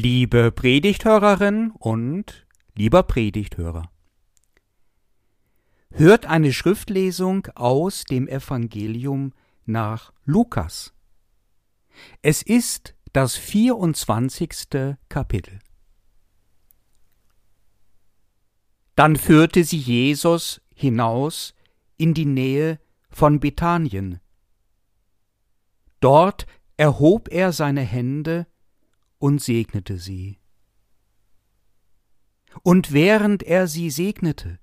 Liebe Predigthörerin und lieber Predigthörer. Hört eine Schriftlesung aus dem Evangelium nach Lukas. Es ist das 24. Kapitel. Dann führte sie Jesus hinaus in die Nähe von Bethanien. Dort erhob er seine Hände und segnete sie. Und während er sie segnete,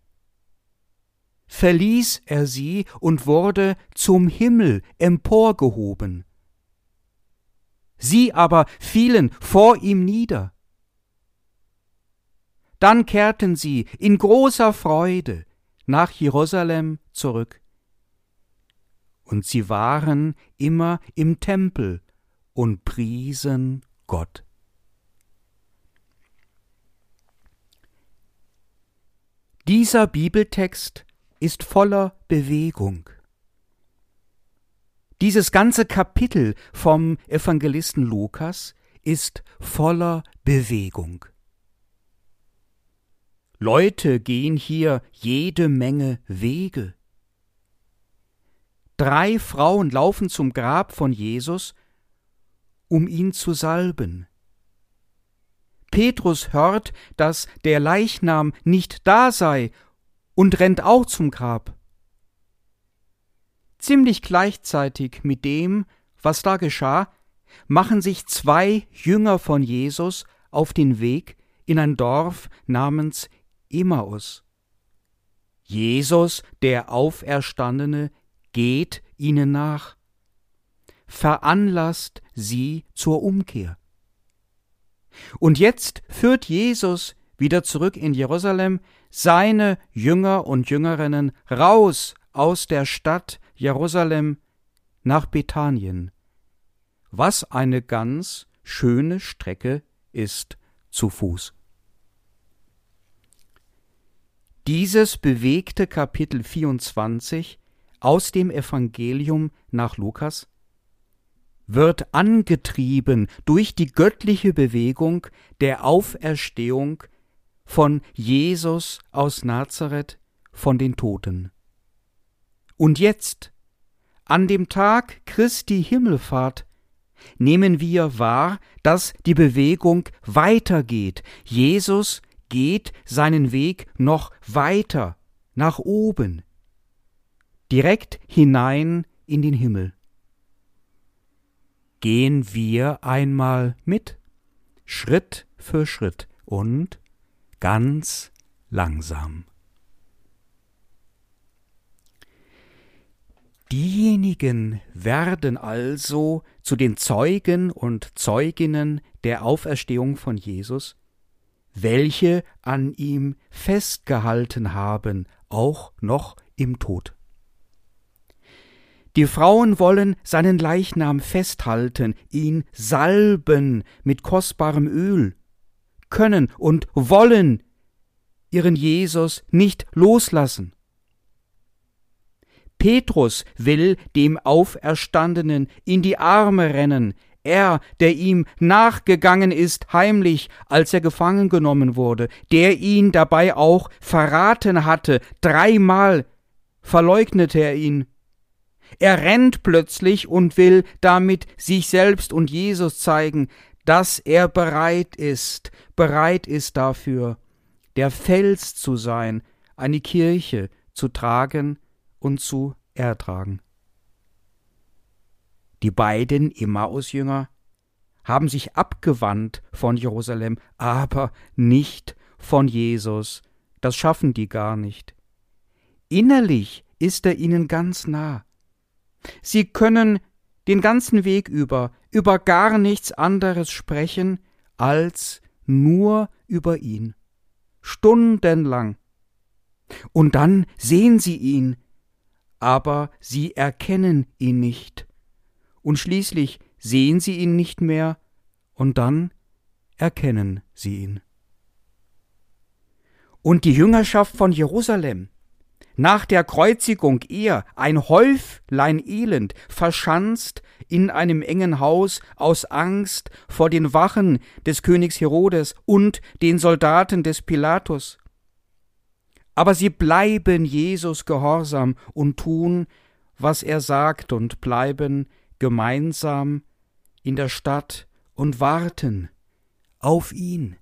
verließ er sie und wurde zum Himmel emporgehoben. Sie aber fielen vor ihm nieder. Dann kehrten sie in großer Freude nach Jerusalem zurück. Und sie waren immer im Tempel und priesen Gott. Dieser Bibeltext ist voller Bewegung. Dieses ganze Kapitel vom Evangelisten Lukas ist voller Bewegung. Leute gehen hier jede Menge Wege. Drei Frauen laufen zum Grab von Jesus, um ihn zu salben. Petrus hört, dass der Leichnam nicht da sei und rennt auch zum Grab. Ziemlich gleichzeitig mit dem, was da geschah, machen sich zwei Jünger von Jesus auf den Weg in ein Dorf namens Emmaus. Jesus, der Auferstandene, geht ihnen nach, veranlasst sie zur Umkehr. Und jetzt führt Jesus wieder zurück in Jerusalem seine Jünger und Jüngerinnen raus aus der Stadt Jerusalem nach Bethanien, was eine ganz schöne Strecke ist zu Fuß. Dieses bewegte Kapitel 24 aus dem Evangelium nach Lukas wird angetrieben durch die göttliche Bewegung der Auferstehung von Jesus aus Nazareth von den Toten. Und jetzt, an dem Tag Christi Himmelfahrt, nehmen wir wahr, dass die Bewegung weitergeht. Jesus geht seinen Weg noch weiter nach oben, direkt hinein in den Himmel gehen wir einmal mit, Schritt für Schritt und ganz langsam. Diejenigen werden also zu den Zeugen und Zeuginnen der Auferstehung von Jesus, welche an ihm festgehalten haben, auch noch im Tod. Die Frauen wollen seinen Leichnam festhalten, ihn salben mit kostbarem Öl, können und wollen ihren Jesus nicht loslassen. Petrus will dem Auferstandenen in die Arme rennen, er, der ihm nachgegangen ist heimlich, als er gefangen genommen wurde, der ihn dabei auch verraten hatte, dreimal verleugnete er ihn. Er rennt plötzlich und will damit sich selbst und Jesus zeigen, dass er bereit ist, bereit ist dafür, der Fels zu sein, eine Kirche zu tragen und zu ertragen. Die beiden Emmausjünger haben sich abgewandt von Jerusalem, aber nicht von Jesus. Das schaffen die gar nicht. Innerlich ist er ihnen ganz nah. Sie können den ganzen Weg über über gar nichts anderes sprechen als nur über ihn. Stundenlang. Und dann sehen sie ihn, aber sie erkennen ihn nicht. Und schließlich sehen sie ihn nicht mehr, und dann erkennen sie ihn. Und die Jüngerschaft von Jerusalem, nach der Kreuzigung er, ein Häuflein Elend, verschanzt in einem engen Haus aus Angst vor den Wachen des Königs Herodes und den Soldaten des Pilatus. Aber sie bleiben Jesus gehorsam und tun, was er sagt und bleiben gemeinsam in der Stadt und warten auf ihn,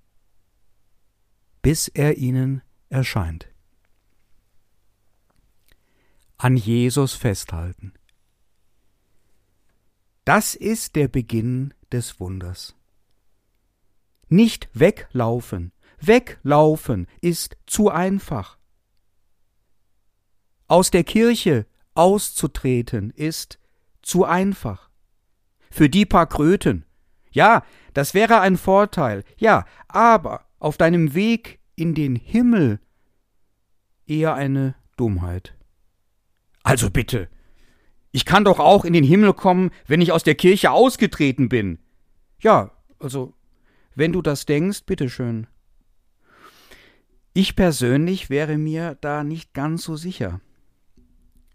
bis er ihnen erscheint. An Jesus festhalten. Das ist der Beginn des Wunders. Nicht weglaufen, weglaufen ist zu einfach. Aus der Kirche auszutreten ist zu einfach. Für die paar Kröten. Ja, das wäre ein Vorteil. Ja, aber auf deinem Weg in den Himmel eher eine Dummheit. Also bitte. Ich kann doch auch in den Himmel kommen, wenn ich aus der Kirche ausgetreten bin. Ja, also, wenn du das denkst, bitteschön. Ich persönlich wäre mir da nicht ganz so sicher.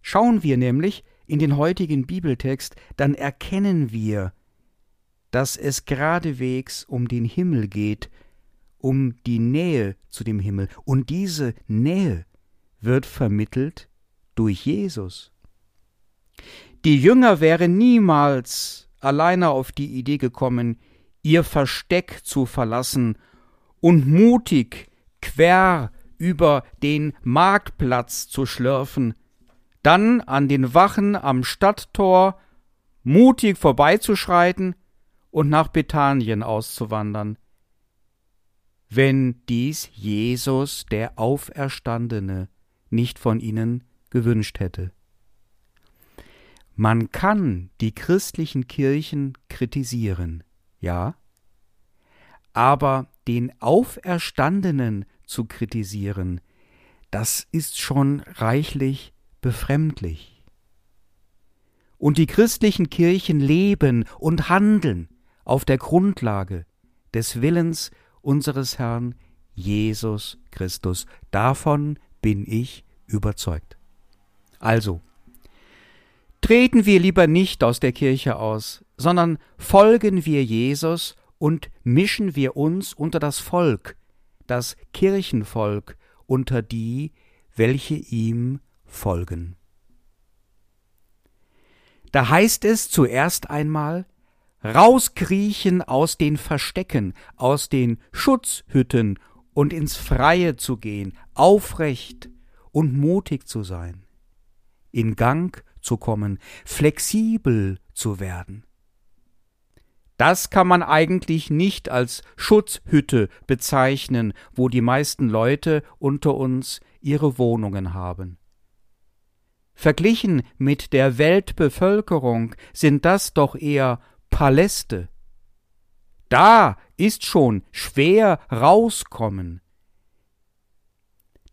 Schauen wir nämlich in den heutigen Bibeltext, dann erkennen wir, dass es geradewegs um den Himmel geht, um die Nähe zu dem Himmel. Und diese Nähe wird vermittelt durch Jesus. Die Jünger wären niemals alleine auf die Idee gekommen, ihr Versteck zu verlassen und mutig quer über den Marktplatz zu schlürfen, dann an den Wachen am Stadttor mutig vorbeizuschreiten und nach Bethanien auszuwandern. Wenn dies Jesus, der Auferstandene, nicht von ihnen gewünscht hätte. Man kann die christlichen Kirchen kritisieren, ja, aber den Auferstandenen zu kritisieren, das ist schon reichlich befremdlich. Und die christlichen Kirchen leben und handeln auf der Grundlage des Willens unseres Herrn Jesus Christus. Davon bin ich überzeugt. Also, treten wir lieber nicht aus der Kirche aus, sondern folgen wir Jesus und mischen wir uns unter das Volk, das Kirchenvolk, unter die, welche ihm folgen. Da heißt es zuerst einmal, rauskriechen aus den Verstecken, aus den Schutzhütten und ins Freie zu gehen, aufrecht und mutig zu sein, in Gang zu kommen, flexibel zu werden. Das kann man eigentlich nicht als Schutzhütte bezeichnen, wo die meisten Leute unter uns ihre Wohnungen haben. Verglichen mit der Weltbevölkerung sind das doch eher Paläste. Da ist schon schwer rauskommen.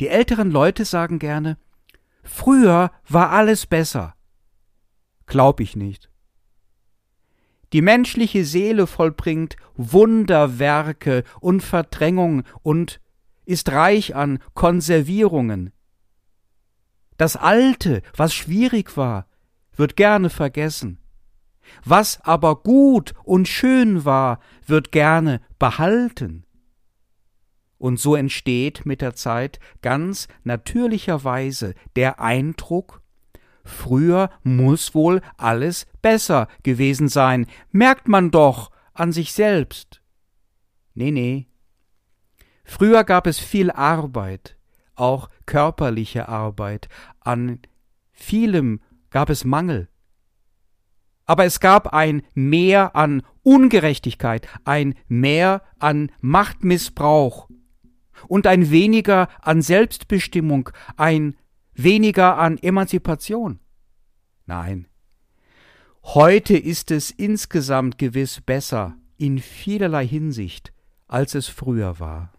Die älteren Leute sagen gerne, früher war alles besser. Glaub ich nicht. Die menschliche Seele vollbringt Wunderwerke und Verdrängung und ist reich an Konservierungen. Das Alte, was schwierig war, wird gerne vergessen. Was aber gut und schön war, wird gerne behalten. Und so entsteht mit der Zeit ganz natürlicherweise der Eindruck, früher muss wohl alles besser gewesen sein, merkt man doch an sich selbst. Nee, nee. Früher gab es viel Arbeit, auch körperliche Arbeit. An vielem gab es Mangel. Aber es gab ein Mehr an Ungerechtigkeit, ein Mehr an Machtmissbrauch und ein weniger an Selbstbestimmung, ein weniger an Emanzipation. Nein. Heute ist es insgesamt gewiss besser in vielerlei Hinsicht, als es früher war.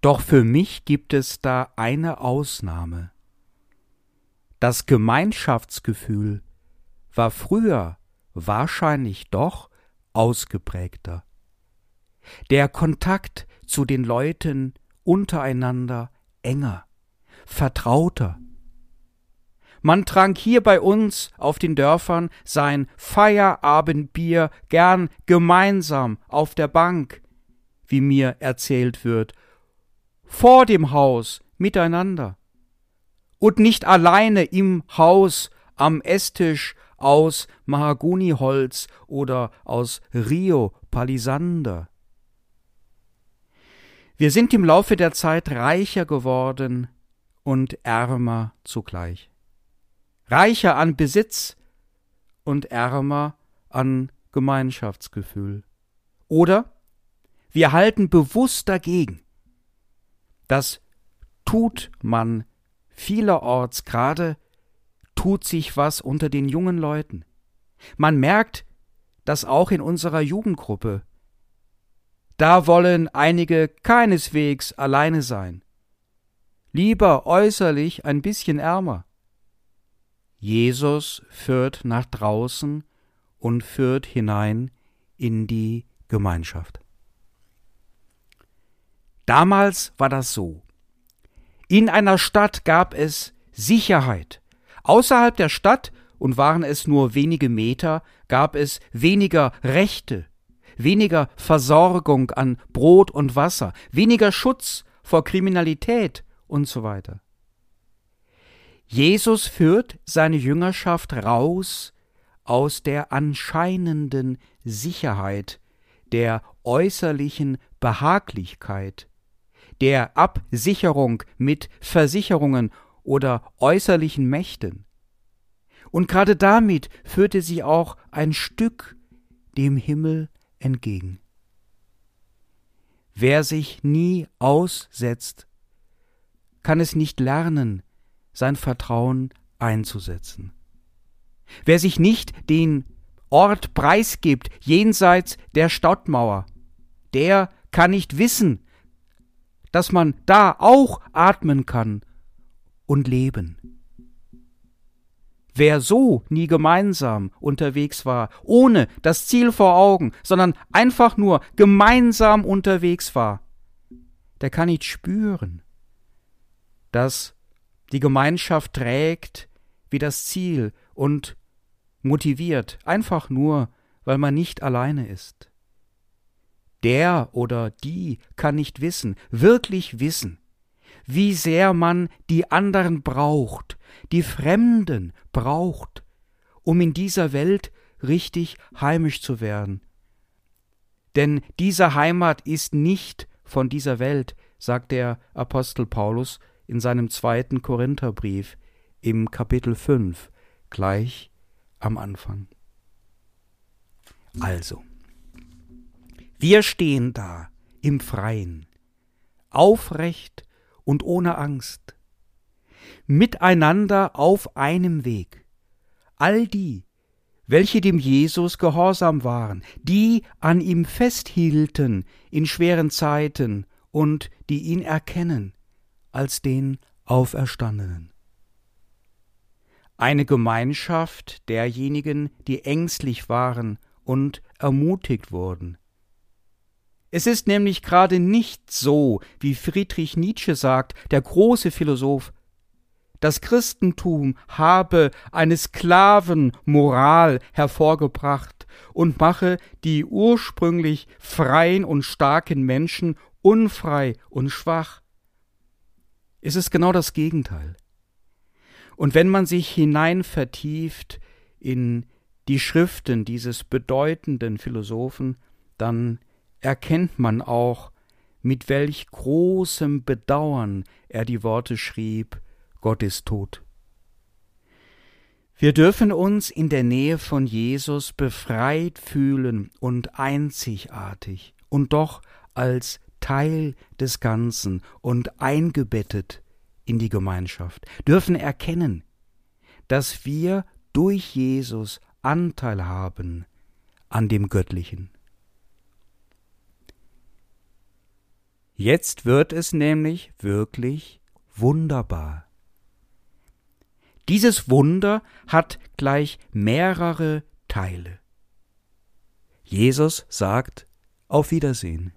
Doch für mich gibt es da eine Ausnahme. Das Gemeinschaftsgefühl war früher wahrscheinlich doch ausgeprägter. Der Kontakt zu den Leuten untereinander enger. vertrauter. Man trank hier bei uns auf den Dörfern sein Feierabendbier gern gemeinsam auf der Bank, wie mir erzählt wird, vor dem Haus miteinander und nicht alleine im Haus am Esstisch aus Mahagoniholz oder aus Rio Palisander. Wir sind im Laufe der Zeit reicher geworden und ärmer zugleich reicher an Besitz und ärmer an Gemeinschaftsgefühl. Oder wir halten bewusst dagegen. Das tut man vielerorts gerade, tut sich was unter den jungen Leuten. Man merkt das auch in unserer Jugendgruppe. Da wollen einige keineswegs alleine sein. Lieber äußerlich ein bisschen ärmer. Jesus führt nach draußen und führt hinein in die Gemeinschaft. Damals war das so. In einer Stadt gab es Sicherheit. Außerhalb der Stadt, und waren es nur wenige Meter, gab es weniger Rechte, weniger Versorgung an Brot und Wasser, weniger Schutz vor Kriminalität und so weiter. Jesus führt seine Jüngerschaft raus aus der anscheinenden Sicherheit, der äußerlichen Behaglichkeit, der Absicherung mit Versicherungen oder äußerlichen Mächten. Und gerade damit führte sie auch ein Stück dem Himmel entgegen. Wer sich nie aussetzt, kann es nicht lernen, sein Vertrauen einzusetzen. Wer sich nicht den Ort preisgibt jenseits der Stadtmauer, der kann nicht wissen, dass man da auch atmen kann und leben. Wer so nie gemeinsam unterwegs war, ohne das Ziel vor Augen, sondern einfach nur gemeinsam unterwegs war, der kann nicht spüren, dass die Gemeinschaft trägt wie das Ziel und motiviert, einfach nur, weil man nicht alleine ist. Der oder die kann nicht wissen, wirklich wissen, wie sehr man die anderen braucht, die Fremden braucht, um in dieser Welt richtig heimisch zu werden. Denn diese Heimat ist nicht von dieser Welt, sagt der Apostel Paulus, in seinem zweiten Korintherbrief im Kapitel 5, gleich am Anfang. Also, wir stehen da im Freien, aufrecht und ohne Angst, miteinander auf einem Weg. All die, welche dem Jesus gehorsam waren, die an ihm festhielten in schweren Zeiten und die ihn erkennen, als den Auferstandenen. Eine Gemeinschaft derjenigen, die ängstlich waren und ermutigt wurden. Es ist nämlich gerade nicht so, wie Friedrich Nietzsche sagt, der große Philosoph, das Christentum habe eine Sklavenmoral hervorgebracht und mache die ursprünglich freien und starken Menschen unfrei und schwach ist es genau das Gegenteil. Und wenn man sich hinein vertieft in die Schriften dieses bedeutenden Philosophen, dann erkennt man auch, mit welch großem Bedauern er die Worte schrieb, Gott ist tot. Wir dürfen uns in der Nähe von Jesus befreit fühlen und einzigartig und doch als Teil des Ganzen und eingebettet in die Gemeinschaft, dürfen erkennen, dass wir durch Jesus Anteil haben an dem Göttlichen. Jetzt wird es nämlich wirklich wunderbar. Dieses Wunder hat gleich mehrere Teile. Jesus sagt Auf Wiedersehen.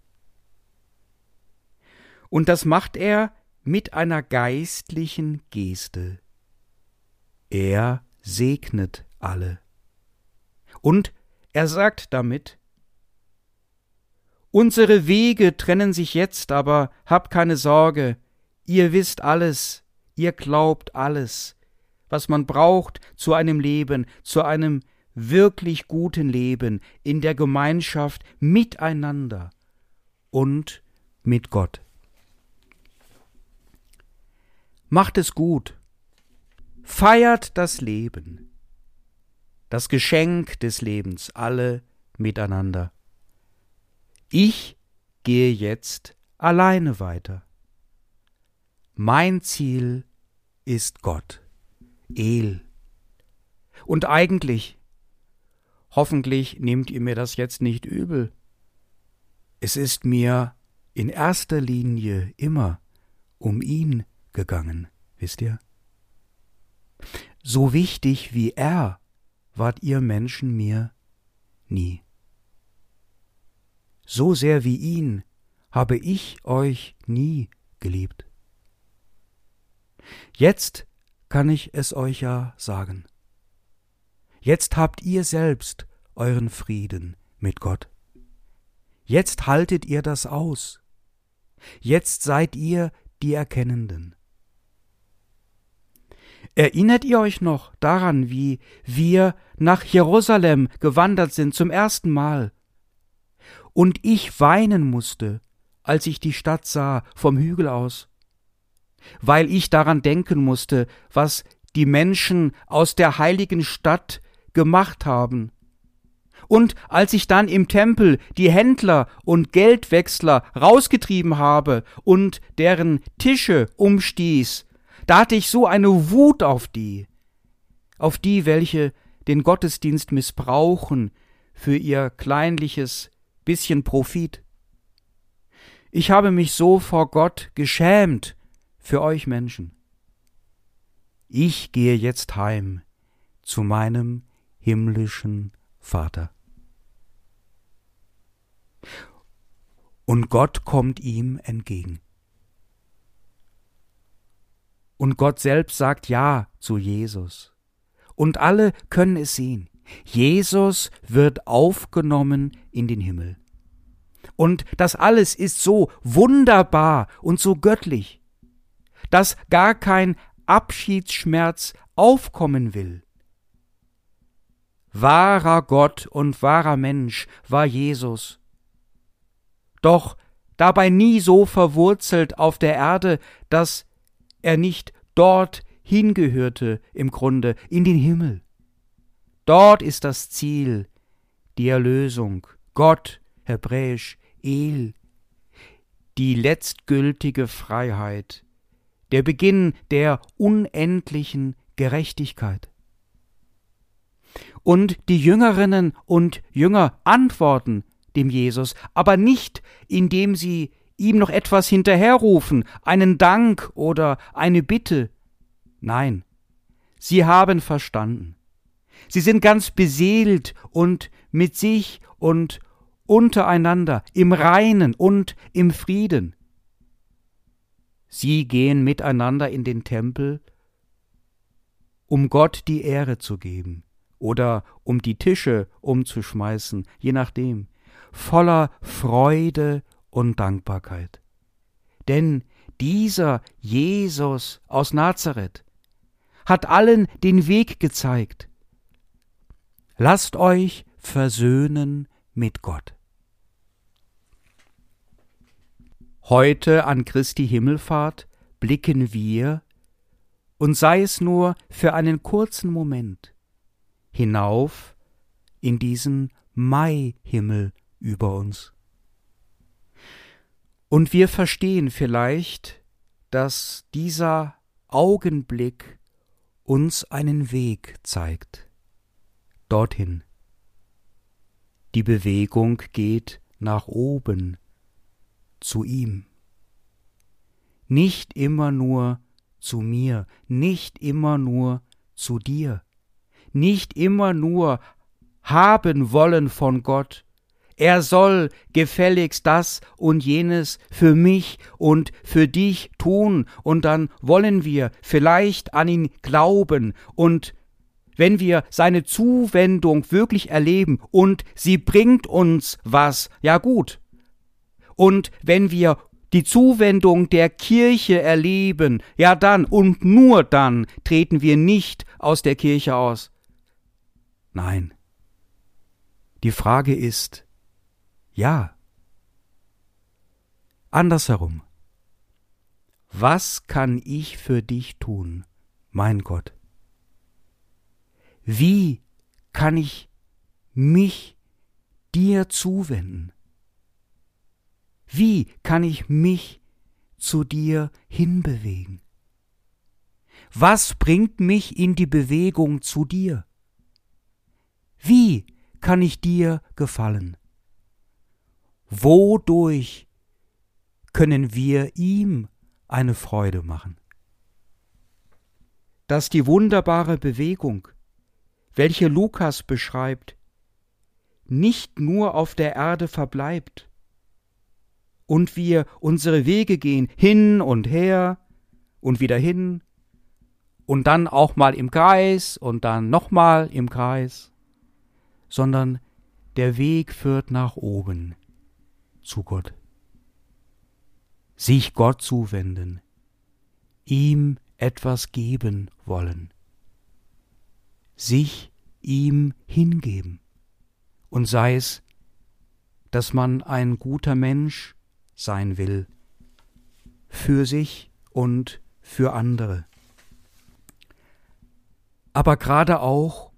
Und das macht er mit einer geistlichen Geste. Er segnet alle. Und er sagt damit, Unsere Wege trennen sich jetzt, aber habt keine Sorge, ihr wisst alles, ihr glaubt alles, was man braucht zu einem Leben, zu einem wirklich guten Leben in der Gemeinschaft miteinander und mit Gott. Macht es gut, feiert das Leben, das Geschenk des Lebens, alle miteinander. Ich gehe jetzt alleine weiter. Mein Ziel ist Gott, El. Und eigentlich, hoffentlich nehmt ihr mir das jetzt nicht übel, es ist mir in erster Linie immer um ihn gegangen, wisst ihr? So wichtig wie er wart ihr Menschen mir nie. So sehr wie ihn habe ich euch nie geliebt. Jetzt kann ich es euch ja sagen. Jetzt habt ihr selbst euren Frieden mit Gott. Jetzt haltet ihr das aus. Jetzt seid ihr die Erkennenden. Erinnert ihr euch noch daran, wie wir nach Jerusalem gewandert sind zum ersten Mal und ich weinen musste, als ich die Stadt sah vom Hügel aus, weil ich daran denken musste, was die Menschen aus der heiligen Stadt gemacht haben. Und als ich dann im Tempel die Händler und Geldwechsler rausgetrieben habe und deren Tische umstieß, da hatte ich so eine Wut auf die, auf die, welche den Gottesdienst missbrauchen für ihr kleinliches bisschen Profit. Ich habe mich so vor Gott geschämt für euch Menschen. Ich gehe jetzt heim zu meinem himmlischen Vater. Und Gott kommt ihm entgegen. Und Gott selbst sagt Ja zu Jesus. Und alle können es sehen. Jesus wird aufgenommen in den Himmel. Und das alles ist so wunderbar und so göttlich, dass gar kein Abschiedsschmerz aufkommen will. Wahrer Gott und wahrer Mensch war Jesus. Doch dabei nie so verwurzelt auf der Erde, dass er nicht dort hingehörte im Grunde in den Himmel. Dort ist das Ziel, die Erlösung, Gott, hebräisch El, die letztgültige Freiheit, der Beginn der unendlichen Gerechtigkeit. Und die Jüngerinnen und Jünger antworten dem Jesus, aber nicht, indem sie ihm noch etwas hinterherrufen, einen Dank oder eine Bitte. Nein, sie haben verstanden. Sie sind ganz beseelt und mit sich und untereinander im Reinen und im Frieden. Sie gehen miteinander in den Tempel, um Gott die Ehre zu geben oder um die Tische umzuschmeißen, je nachdem, voller Freude und Dankbarkeit. Denn dieser Jesus aus Nazareth hat allen den Weg gezeigt, Lasst euch versöhnen mit Gott. Heute an Christi Himmelfahrt blicken wir, und sei es nur für einen kurzen Moment, hinauf in diesen Maihimmel über uns. Und wir verstehen vielleicht, dass dieser Augenblick uns einen Weg zeigt dorthin. Die Bewegung geht nach oben, zu ihm. Nicht immer nur zu mir, nicht immer nur zu dir, nicht immer nur haben wollen von Gott, er soll gefälligst das und jenes für mich und für dich tun, und dann wollen wir vielleicht an ihn glauben, und wenn wir seine Zuwendung wirklich erleben und sie bringt uns was, ja gut. Und wenn wir die Zuwendung der Kirche erleben, ja dann und nur dann treten wir nicht aus der Kirche aus. Nein. Die Frage ist, ja. Andersherum. Was kann ich für dich tun, mein Gott? Wie kann ich mich dir zuwenden? Wie kann ich mich zu dir hinbewegen? Was bringt mich in die Bewegung zu dir? Wie kann ich dir gefallen? Wodurch können wir ihm eine Freude machen? Dass die wunderbare Bewegung, welche Lukas beschreibt, nicht nur auf der Erde verbleibt, und wir unsere Wege gehen, hin und her und wieder hin und dann auch mal im Kreis und dann nochmal im Kreis, sondern der Weg führt nach oben zu Gott. Sich Gott zuwenden, ihm etwas geben wollen, sich ihm hingeben, und sei es, dass man ein guter Mensch sein will, für sich und für andere, aber gerade auch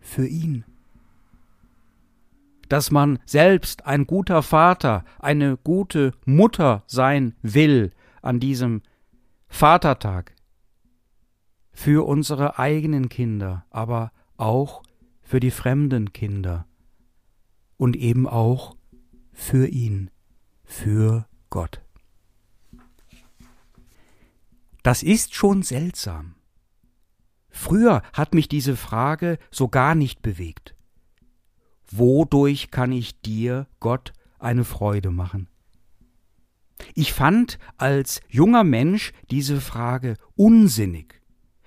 für ihn, dass man selbst ein guter Vater, eine gute Mutter sein will an diesem Vatertag, für unsere eigenen Kinder, aber auch für die fremden Kinder und eben auch für ihn für Gott. Das ist schon seltsam. Früher hat mich diese Frage so gar nicht bewegt. Wodurch kann ich dir, Gott, eine Freude machen? Ich fand als junger Mensch diese Frage unsinnig,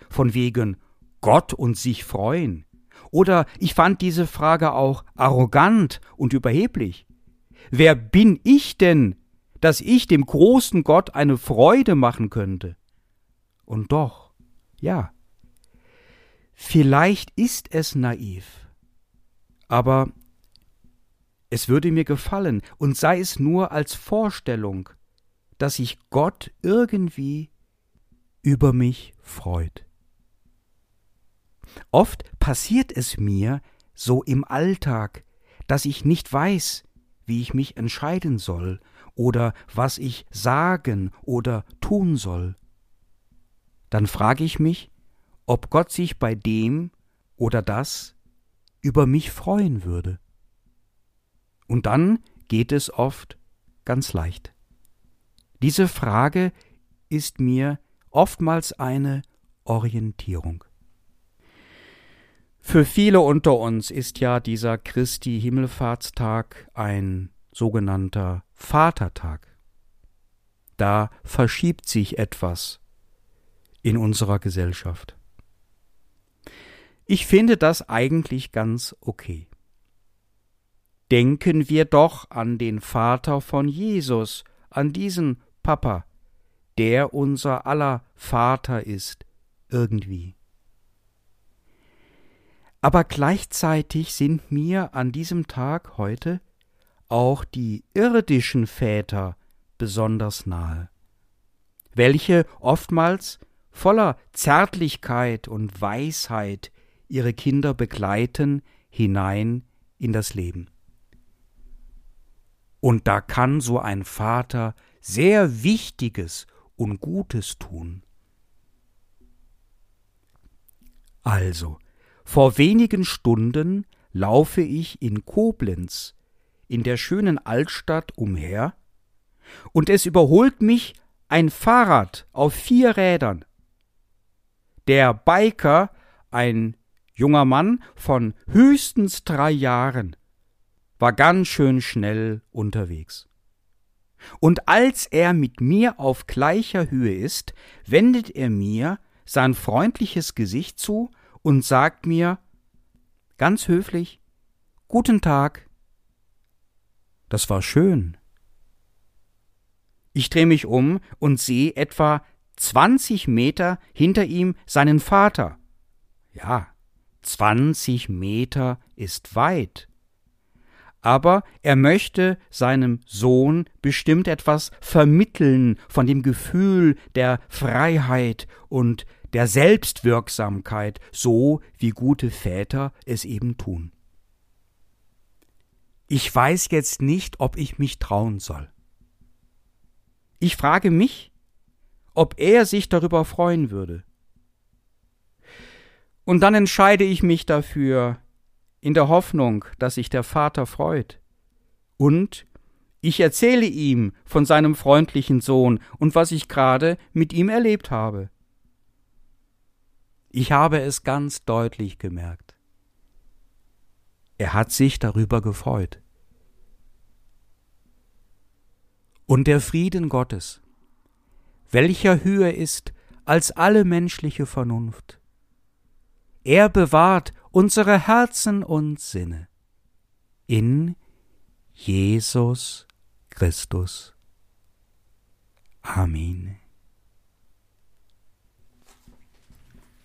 von wegen Gott und sich freuen. Oder ich fand diese Frage auch arrogant und überheblich. Wer bin ich denn, dass ich dem großen Gott eine Freude machen könnte? Und doch, ja, vielleicht ist es naiv, aber es würde mir gefallen, und sei es nur als Vorstellung, dass sich Gott irgendwie über mich freut. Oft passiert es mir so im Alltag, dass ich nicht weiß, wie ich mich entscheiden soll oder was ich sagen oder tun soll. Dann frage ich mich, ob Gott sich bei dem oder das über mich freuen würde. Und dann geht es oft ganz leicht. Diese Frage ist mir oftmals eine Orientierung. Für viele unter uns ist ja dieser Christi Himmelfahrtstag ein sogenannter Vatertag. Da verschiebt sich etwas in unserer Gesellschaft. Ich finde das eigentlich ganz okay. Denken wir doch an den Vater von Jesus, an diesen Papa, der unser aller Vater ist, irgendwie. Aber gleichzeitig sind mir an diesem Tag heute auch die irdischen Väter besonders nahe, welche oftmals voller Zärtlichkeit und Weisheit ihre Kinder begleiten hinein in das Leben. Und da kann so ein Vater sehr Wichtiges und Gutes tun. Also, vor wenigen Stunden laufe ich in Koblenz, in der schönen Altstadt umher, und es überholt mich ein Fahrrad auf vier Rädern. Der Biker, ein junger Mann von höchstens drei Jahren, war ganz schön schnell unterwegs. Und als er mit mir auf gleicher Höhe ist, wendet er mir sein freundliches Gesicht zu und sagt mir ganz höflich Guten Tag. Das war schön. Ich drehe mich um und sehe etwa zwanzig Meter hinter ihm seinen Vater. Ja, zwanzig Meter ist weit aber er möchte seinem Sohn bestimmt etwas vermitteln von dem Gefühl der Freiheit und der Selbstwirksamkeit, so wie gute Väter es eben tun. Ich weiß jetzt nicht, ob ich mich trauen soll. Ich frage mich, ob er sich darüber freuen würde. Und dann entscheide ich mich dafür, in der Hoffnung, dass sich der Vater freut. Und ich erzähle ihm von seinem freundlichen Sohn und was ich gerade mit ihm erlebt habe. Ich habe es ganz deutlich gemerkt. Er hat sich darüber gefreut. Und der Frieden Gottes, welcher höher ist als alle menschliche Vernunft, er bewahrt unsere Herzen und Sinne in Jesus Christus. Amen.